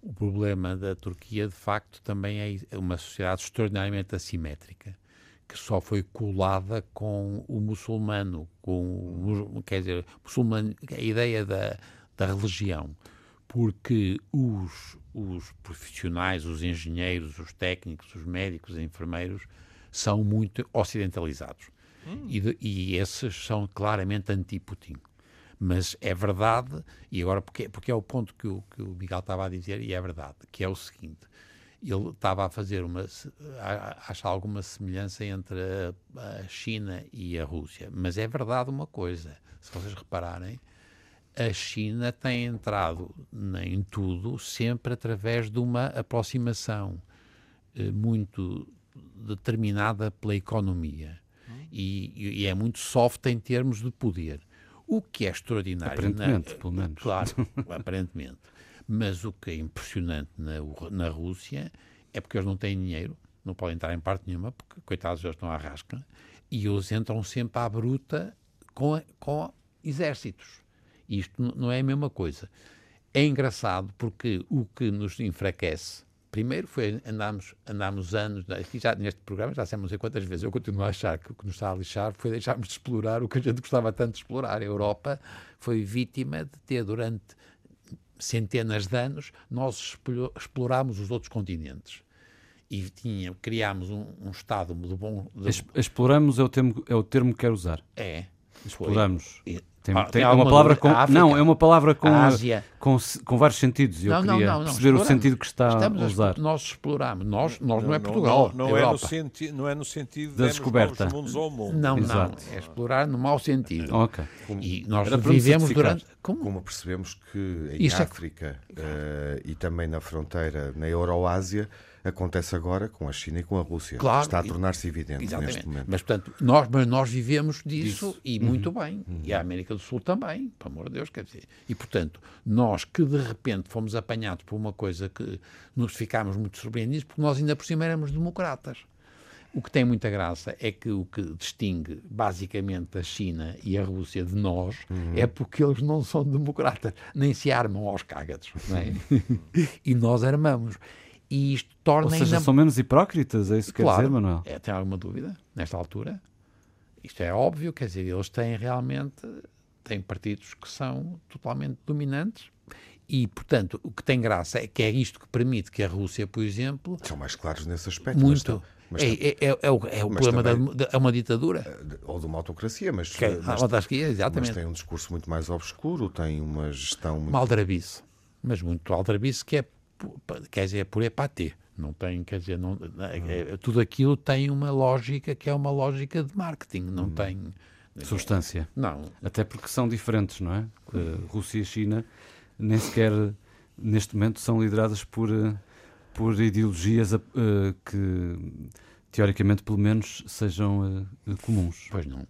[SPEAKER 3] O problema da Turquia, de facto, também é uma sociedade extraordinariamente assimétrica, que só foi colada com o muçulmano, com o, quer dizer, muçulmano, a ideia da, da religião porque os, os profissionais, os engenheiros, os técnicos, os médicos, os enfermeiros são muito ocidentalizados. Hum. E, de, e, esses são claramente anti-Putin. Mas é verdade, e agora porque, porque é o ponto que o, que o Miguel estava a dizer, e é verdade, que é o seguinte: ele estava a fazer uma. acha alguma semelhança entre a, a China e a Rússia. Mas é verdade uma coisa, se vocês repararem, a China tem entrado em tudo sempre através de uma aproximação eh, muito determinada pela economia. e, e, é muito soft em termos de poder. O que é extraordinário.
[SPEAKER 1] Aparentemente, na, pelo menos.
[SPEAKER 3] Claro, aparentemente. Mas o que é impressionante na, na Rússia é porque eles não têm dinheiro, não podem entrar em parte nenhuma, porque, coitados, eles estão à rasca, e eles entram sempre à bruta com, com exércitos. Isto não é a mesma coisa. É engraçado porque o que nos enfraquece Primeiro foi andámos, andámos anos, aqui já neste programa já não sei quantas vezes, eu continuo a achar que o que nos está a lixar foi deixarmos de explorar o que a gente gostava tanto de explorar. A Europa foi vítima de ter durante centenas de anos, nós explorámos os outros continentes e tinha, criámos um, um Estado de bom. De...
[SPEAKER 1] Exploramos é o termo, é o termo que quero usar.
[SPEAKER 3] É.
[SPEAKER 1] Exploramos. Foi. Tem, ah, tem, é uma palavra com. Não, é uma palavra com, com, com, vários sentidos. Eu não, queria não, não, perceber o sentido que está Estamos a usar.
[SPEAKER 3] nós exploramos. Nós, nós não, é Portugal.
[SPEAKER 5] Não, é no senti não é no sentido da descoberta. Mundos ao mundo.
[SPEAKER 3] Não, Exato. não. É explorar no mau sentido.
[SPEAKER 1] Ok.
[SPEAKER 3] E nós vivemos durante.
[SPEAKER 4] Como? Como percebemos que em Isso África é... uh, e também na fronteira, na Euroásia acontece agora com a China e com a Rússia. Claro, Está a tornar-se evidente exatamente. neste momento.
[SPEAKER 3] Mas, portanto, nós, mas nós vivemos disso Isso. e muito uhum. bem. Uhum. E a América do Sul também, pelo amor de Deus, quer dizer. E, portanto, nós que de repente fomos apanhados por uma coisa que nos ficámos muito surpreendidos, porque nós ainda por cima éramos democratas. O que tem muita graça é que o que distingue basicamente a China e a Rússia de nós uhum. é porque eles não são democratas, nem se armam aos cágados. É? e nós armamos e isto torna
[SPEAKER 1] Ou seja, ainda... são menos hipócritas, é isso que claro, quer dizer, Manuel?
[SPEAKER 3] É, tem alguma dúvida nesta altura? Isto é óbvio, quer dizer, eles têm realmente têm partidos que são totalmente dominantes e, portanto, o que tem graça é que é isto que permite que a Rússia, por exemplo...
[SPEAKER 4] São mais claros nesse aspecto.
[SPEAKER 3] Muito. Mas, é, é, é, é, o, é o problema também, da, é uma ditadura.
[SPEAKER 4] Eh, ou de uma autocracia, mas,
[SPEAKER 3] que,
[SPEAKER 4] mas,
[SPEAKER 3] autarquia, exatamente.
[SPEAKER 4] mas tem um discurso muito mais obscuro, tem uma gestão... Muito...
[SPEAKER 3] Maldrabice, mas muito aldrabice que é quer dizer, é por epatê. Não tem, quer dizer, não, é, é, tudo aquilo tem uma lógica que é uma lógica de marketing, não hum. tem
[SPEAKER 1] substância.
[SPEAKER 3] Não.
[SPEAKER 1] Até porque são diferentes, não é? Uh, Rússia e China nem sequer neste momento são lideradas por, uh, por ideologias uh, que teoricamente pelo menos sejam comuns.
[SPEAKER 3] Pois não.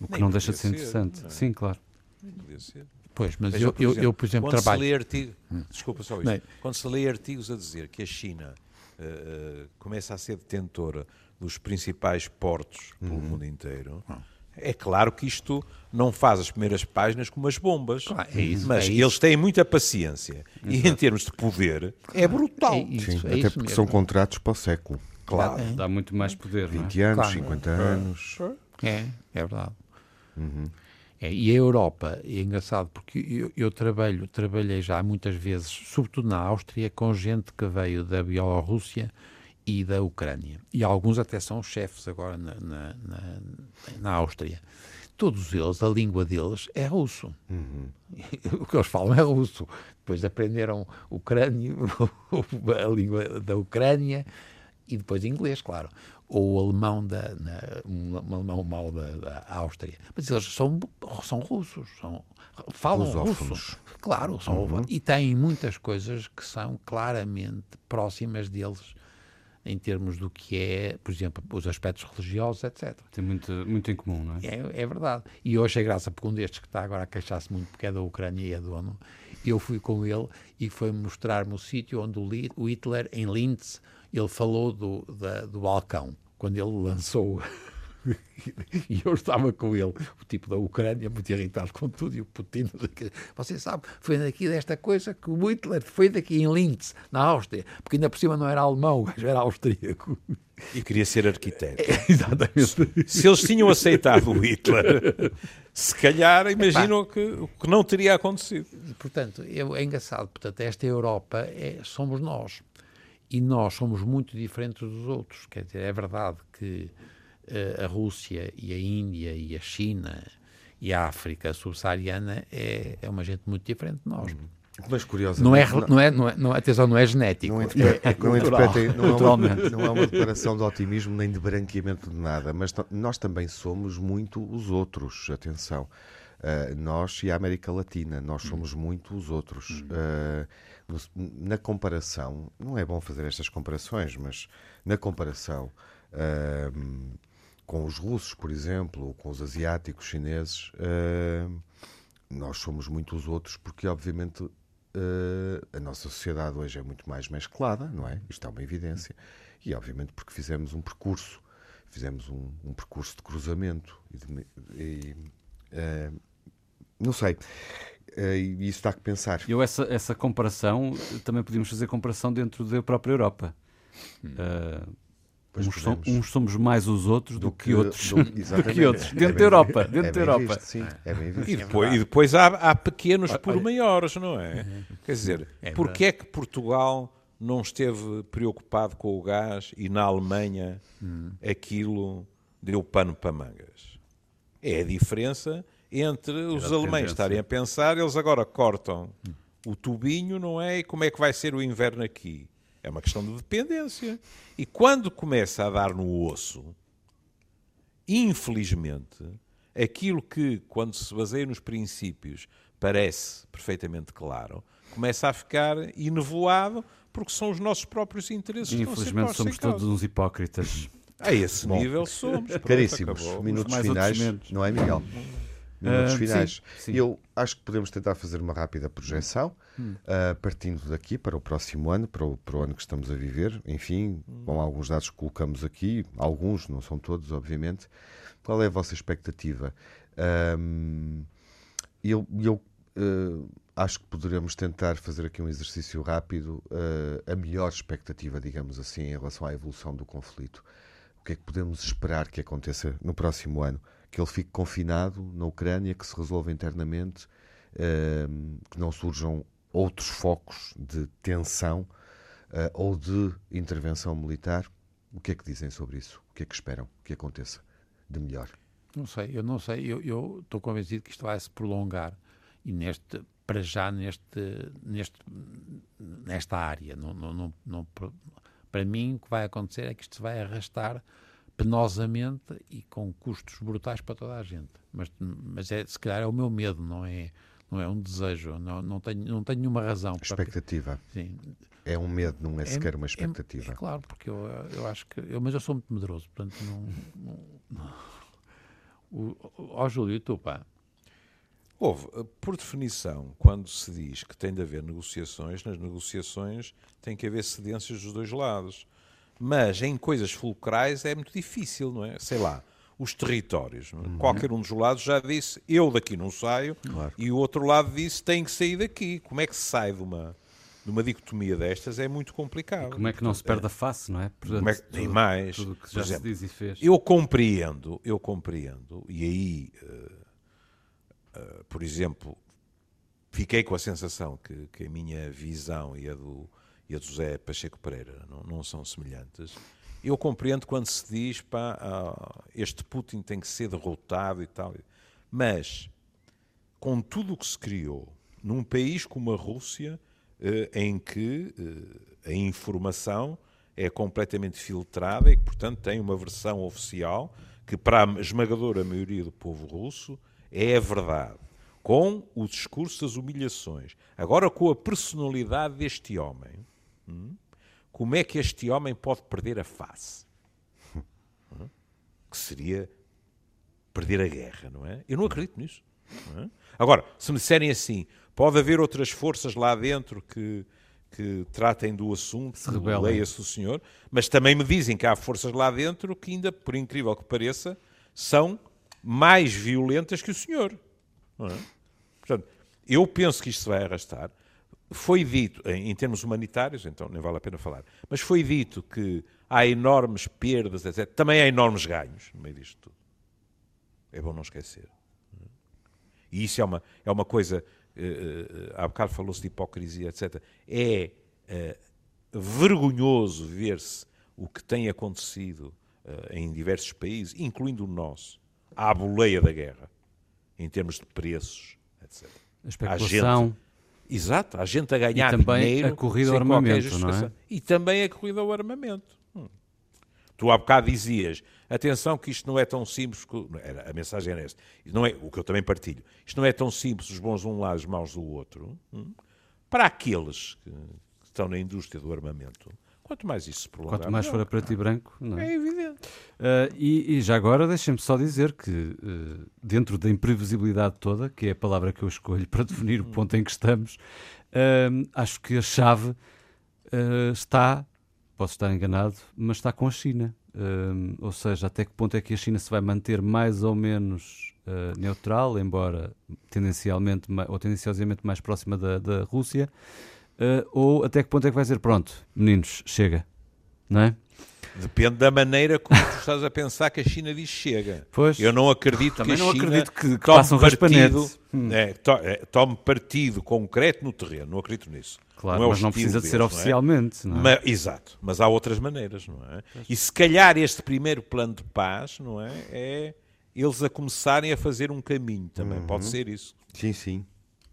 [SPEAKER 1] O que nem não deixa de ser interessante. Não é? Sim, claro.
[SPEAKER 5] Nem podia ser.
[SPEAKER 3] Pois, mas eu, por exemplo, eu, por exemplo,
[SPEAKER 5] quando
[SPEAKER 3] trabalho...
[SPEAKER 5] Se lê artigo, hum. Desculpa só isto. Quando se lê artigos a dizer que a China uh, começa a ser detentora dos principais portos uhum. pelo mundo inteiro, uhum. é claro que isto não faz as primeiras páginas como as bombas.
[SPEAKER 3] Claro, é isso,
[SPEAKER 5] mas
[SPEAKER 3] é
[SPEAKER 5] eles têm muita paciência. Exato. E em termos de poder, é brutal. É
[SPEAKER 4] isso, Sim, é até porque mesmo. são contratos para o século.
[SPEAKER 1] Claro. Dá muito mais poder.
[SPEAKER 4] 20 é? anos, claro. 50 anos.
[SPEAKER 3] É, é verdade. Uhum. É, e a Europa, é engraçado, porque eu, eu, trabalho, trabalhei já muitas vezes, sobretudo na Áustria, com gente que veio da Bielorrússia e da Ucrânia. E alguns até são chefes agora na, na, na, na Áustria. Todos eles, a língua deles é russo. Uhum. o que eles falam é russo. Depois aprenderam ucrânio, a língua da Ucrânia e depois inglês, claro ou o alemão da na, um alemão mau da, da, Áustria, mas eles são são russos, são falam russo, claro, são uhum. e têm muitas coisas que são claramente próximas deles em termos do que é, por exemplo, os aspectos religiosos, etc.
[SPEAKER 1] Tem muito, muito em comum, não é?
[SPEAKER 3] É, é verdade. E hoje é graça porque um destes que está agora a queixar-se muito porque é da Ucrânia e é dono, eu fui com ele e foi mostrar-me o sítio onde o Hitler, em Linz, ele falou do, da, do balcão, quando ele lançou. e eu estava com ele, o tipo da Ucrânia, muito irritado com tudo, e o Putin. Você sabe, foi daqui desta coisa que o Hitler foi daqui em Linz, na Áustria, porque ainda por cima não era alemão, era austríaco.
[SPEAKER 5] E queria ser arquiteto.
[SPEAKER 3] É, exatamente.
[SPEAKER 5] Se eles tinham aceitado o Hitler, se calhar imaginam que o que não teria acontecido.
[SPEAKER 3] Portanto, é, é engraçado. Portanto, esta Europa é, somos nós e nós somos muito diferentes dos outros. Quer dizer, é verdade que uh, a Rússia e a Índia e a China e a África subsaariana é, é uma gente muito diferente de nós. Uhum.
[SPEAKER 4] Mas curiosamente.
[SPEAKER 3] Não é, não é, não é, não, atenção, não é genético.
[SPEAKER 4] Não, é, é não, é uma, não é uma declaração de otimismo nem de branqueamento de nada, mas nós também somos muito os outros. Atenção. Uh, nós e a América Latina, nós somos muito os outros. Uh, na comparação, não é bom fazer estas comparações, mas na comparação, uh, com os russos, por exemplo, ou com os asiáticos, chineses, nós somos muito os outros, porque obviamente uh, a nossa sociedade hoje é muito mais mesclada, não é? Isto é uma evidência. E obviamente porque fizemos um percurso, fizemos um, um percurso de cruzamento e, de, e uh, não sei. Uh, e isso dá que pensar.
[SPEAKER 1] Eu essa, essa comparação, também podíamos fazer comparação dentro da própria Europa. Hum. Uh, Uns, som, uns, somos mais os outros do, do que, que, outros. Do, do que outros. Dentro é da Europa. Dentro é da Europa. Visto, sim,
[SPEAKER 5] é bem visto. E depois, e depois há, há, pequenos por maiores, não é? Quer dizer, é porquê é que Portugal não esteve preocupado com o gás e na Alemanha hum. aquilo deu pano para mangas? É a diferença entre os alemães estarem a pensar, eles agora cortam hum. o tubinho, não é? E como é que vai ser o inverno aqui? É uma questão de dependência. E quando começa a dar no osso, infelizmente, aquilo que, quando se baseia nos princípios, parece perfeitamente claro, começa a ficar enevoado porque são os nossos próprios interesses.
[SPEAKER 1] Infelizmente somos todos uns hipócritas.
[SPEAKER 5] A esse Bom, nível somos.
[SPEAKER 4] Caríssimos, minutos finais, não é, Miguel? Minutos uh, finais. Sim, sim. Eu acho que podemos tentar fazer uma rápida projeção, hum. uh, partindo daqui para o próximo ano, para o, para o ano que estamos a viver. Enfim, hum. com alguns dados que colocamos aqui, alguns, não são todos, obviamente. Qual é a vossa expectativa? Um, eu eu uh, acho que poderemos tentar fazer aqui um exercício rápido, a melhor expectativa, digamos assim, em relação à evolução do conflito. O que é que podemos esperar que aconteça no próximo ano? Que ele fique confinado na Ucrânia, que se resolva internamente, uh, que não surjam outros focos de tensão uh, ou de intervenção militar. O que é que dizem sobre isso? O que é que esperam que aconteça de melhor?
[SPEAKER 3] Não sei, eu não sei. Eu, eu estou convencido que isto vai se prolongar e neste para já neste, neste nesta área. Não, não, não, não, para mim, o que vai acontecer é que isto se vai arrastar penosamente e com custos brutais para toda a gente. Mas, mas é, se calhar é o meu medo, não é, não é um desejo, não, não, tenho, não tenho nenhuma razão.
[SPEAKER 4] Expectativa. Para... Sim. É um medo, não é, é sequer uma expectativa.
[SPEAKER 3] É, é, claro, porque eu, eu acho que. Eu, mas eu sou muito medroso, portanto não. não, não. O, ó Júlio, e tu, pá?
[SPEAKER 5] Houve, por definição, quando se diz que tem de haver negociações, nas negociações tem que haver cedências dos dois lados. Mas em coisas fulcrais é muito difícil, não é? Sei lá, os territórios. É? Uhum. Qualquer um dos lados já disse, eu daqui não saio, claro. e o outro lado disse, tem que sair daqui. Como é que se sai de uma, de uma dicotomia destas? É muito complicado. E
[SPEAKER 1] como é que não se perde a face, não é?
[SPEAKER 5] Portanto, como é que, tudo, nem mais.
[SPEAKER 1] Tudo que já exemplo, se diz e fez.
[SPEAKER 5] Eu compreendo, eu compreendo, e aí, uh, uh, por exemplo, fiquei com a sensação que, que a minha visão e a do e a José Pacheco Pereira não, não são semelhantes. Eu compreendo quando se diz pá, ah, este Putin tem que ser derrotado e tal, mas com tudo o que se criou num país como a Rússia, eh, em que eh, a informação é completamente filtrada e que, portanto, tem uma versão oficial que, para a esmagadora maioria do povo russo, é a verdade. Com o discurso das humilhações. Agora, com a personalidade deste homem, Hum? Como é que este homem pode perder a face? Hum? Que seria perder a guerra, não é? Eu não acredito nisso. Não é? Agora, se me disserem assim, pode haver outras forças lá dentro que, que tratem do assunto, leia-se o senhor, mas também me dizem que há forças lá dentro que ainda, por incrível que pareça, são mais violentas que o senhor. É? Portanto, eu penso que isto se vai arrastar foi dito, em, em, termos humanitários, então nem vale a pena falar, mas foi dito que há enormes perdas, etc. Também há enormes ganhos no meio disto tudo. É bom não esquecer. E isso é uma, é uma coisa, uh, há bocado falou-se de hipocrisia, etc. É uh, vergonhoso ver-se o que tem acontecido uh, em diversos países, incluindo o nosso, à boleia da guerra, em termos de preços, etc.
[SPEAKER 1] A especulação.
[SPEAKER 5] Exato, a gente a ganhar
[SPEAKER 1] e também
[SPEAKER 5] dinheiro.
[SPEAKER 1] a corrida ao armamento, não é?
[SPEAKER 5] E também a corrida ao armamento. Hum. Tu há bocado dizias, atenção que isto não é tão simples, a mensagem era essa, não é, o que eu também partilho, isto não é tão simples, os bons de um lado, os maus do outro. Hum. Para aqueles que estão na indústria do armamento, Quanto mais isso se prolongar,
[SPEAKER 1] Quanto mais
[SPEAKER 5] melhor.
[SPEAKER 1] for a preto e branco, não é?
[SPEAKER 5] É evidente.
[SPEAKER 1] Uh, e, e já agora deixem-me só dizer que, uh, dentro da imprevisibilidade toda, que é a palavra que eu escolho para definir o ponto em que estamos, uh, acho que a chave está, posso estar enganado, mas está com a China. Ou seja, até que ponto é que a China se vai manter mais ou menos neutral, embora tendencialmente ou tendenciosamente mais próxima da, da Rússia, uh, ou até que ponto é que vai dizer pronto, meninos, chega, não é?
[SPEAKER 5] Depende da maneira como tu estás a pensar que a China diz chega.
[SPEAKER 1] Pois.
[SPEAKER 5] Eu não acredito
[SPEAKER 1] Também
[SPEAKER 5] que a
[SPEAKER 1] não
[SPEAKER 5] China
[SPEAKER 1] acredito que- que
[SPEAKER 5] tome
[SPEAKER 1] façam
[SPEAKER 5] partido, é, to- é, tome partido concreto no terreno. Não acredito nisso.
[SPEAKER 1] Claro,
[SPEAKER 5] não é
[SPEAKER 1] mas não precisa de ser
[SPEAKER 5] deles, é?
[SPEAKER 1] oficialmente. Não é?
[SPEAKER 5] Ma- exato, mas há outras maneiras, não é? E se calhar este primeiro plano de paz, não é? É eles a começarem a fazer um caminho também. Pode ser isso.
[SPEAKER 4] Sim, sim.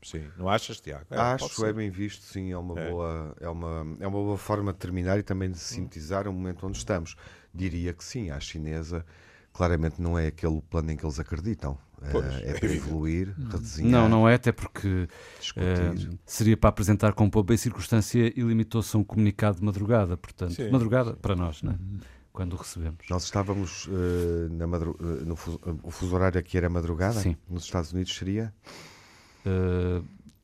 [SPEAKER 5] Sim. Não achas, Tiago? É,
[SPEAKER 4] Acho, é bem visto, sim, é uma,
[SPEAKER 5] É.
[SPEAKER 4] Boa, é, uma, é uma boa forma de terminar e também de sintetizar o momento onde estamos. Diria que sim, à chinesa, claramente não é aquele plano em que eles acreditam.
[SPEAKER 5] Pois,
[SPEAKER 4] Eh, é
[SPEAKER 5] é
[SPEAKER 4] para evoluir, redesenhar,
[SPEAKER 1] Não, não é, até porque eh, seria para apresentar com pompa e circunstância e limitou-se a um comunicado de madrugada, portanto,
[SPEAKER 5] Sim,
[SPEAKER 1] madrugada para nós, né? quando o recebemos.
[SPEAKER 4] Nós estávamos eh, na madru- eh, no fuso, o fuso horário aqui era madrugada,
[SPEAKER 1] Sim.
[SPEAKER 4] nos Estados Unidos seria.
[SPEAKER 1] Eh,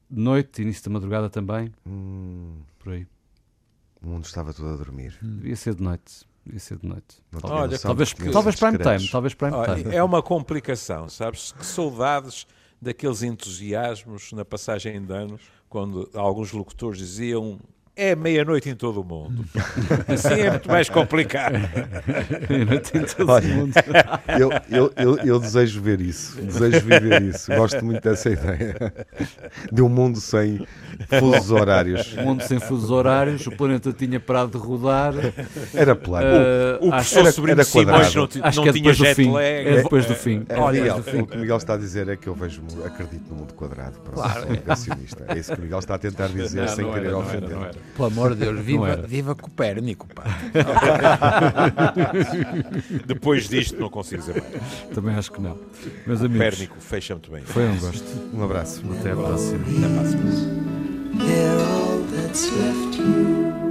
[SPEAKER 1] noite, início da madrugada também,
[SPEAKER 4] Hum,
[SPEAKER 1] por aí.
[SPEAKER 4] o mundo estava todo a dormir.
[SPEAKER 1] Devia ser de noite. Devia ser de noite.
[SPEAKER 5] Olha,
[SPEAKER 4] noção
[SPEAKER 1] Talvez,
[SPEAKER 4] de que
[SPEAKER 1] talvez prime time, talvez prime
[SPEAKER 5] Olha,
[SPEAKER 1] time.
[SPEAKER 5] é uma complicação, sabes? Que saudades daqueles entusiasmos na passagem de anos, quando alguns locutores diziam é meia-noite em todo o mundo. Assim é muito mais complicado.
[SPEAKER 1] Noite em todo o
[SPEAKER 4] Olha,
[SPEAKER 1] mundo.
[SPEAKER 4] Eu, eu, eu, eu desejo ver isso, desejo viver isso. Gosto muito dessa ideia de um mundo sem fusos horários.
[SPEAKER 1] O mundo sem fusos horários, o planeta tinha parado de rodar.
[SPEAKER 4] Era plano.
[SPEAKER 1] eh,
[SPEAKER 5] O
[SPEAKER 1] acho-
[SPEAKER 5] professor
[SPEAKER 4] era-
[SPEAKER 5] Sobrinho
[SPEAKER 4] era quadrado.
[SPEAKER 5] não, ti-
[SPEAKER 1] Acho
[SPEAKER 5] não
[SPEAKER 1] que é
[SPEAKER 5] tinha
[SPEAKER 1] depois do
[SPEAKER 5] jet
[SPEAKER 1] fim.
[SPEAKER 5] lag.
[SPEAKER 1] É depois do fim.
[SPEAKER 4] É,
[SPEAKER 1] Olha,
[SPEAKER 4] Miguel,
[SPEAKER 1] do
[SPEAKER 4] o que o Miguel está a dizer é que eu vejo, acredito no mundo quadrado. Pronto,
[SPEAKER 3] Claro.
[SPEAKER 4] É isso que o Miguel está a tentar dizer sem
[SPEAKER 5] não
[SPEAKER 4] querer
[SPEAKER 5] era, não
[SPEAKER 4] ofender.
[SPEAKER 3] Pelo amor de Deus, viva, viva Copérnico, pá.
[SPEAKER 5] Depois disto não consigo dizer mais.
[SPEAKER 1] Também acho que não. Meus amigos,
[SPEAKER 5] Pérnico, fecha muito bem.
[SPEAKER 1] foi um gosto.
[SPEAKER 4] Um abraço.
[SPEAKER 1] Até à próxima.
[SPEAKER 5] Até a semana.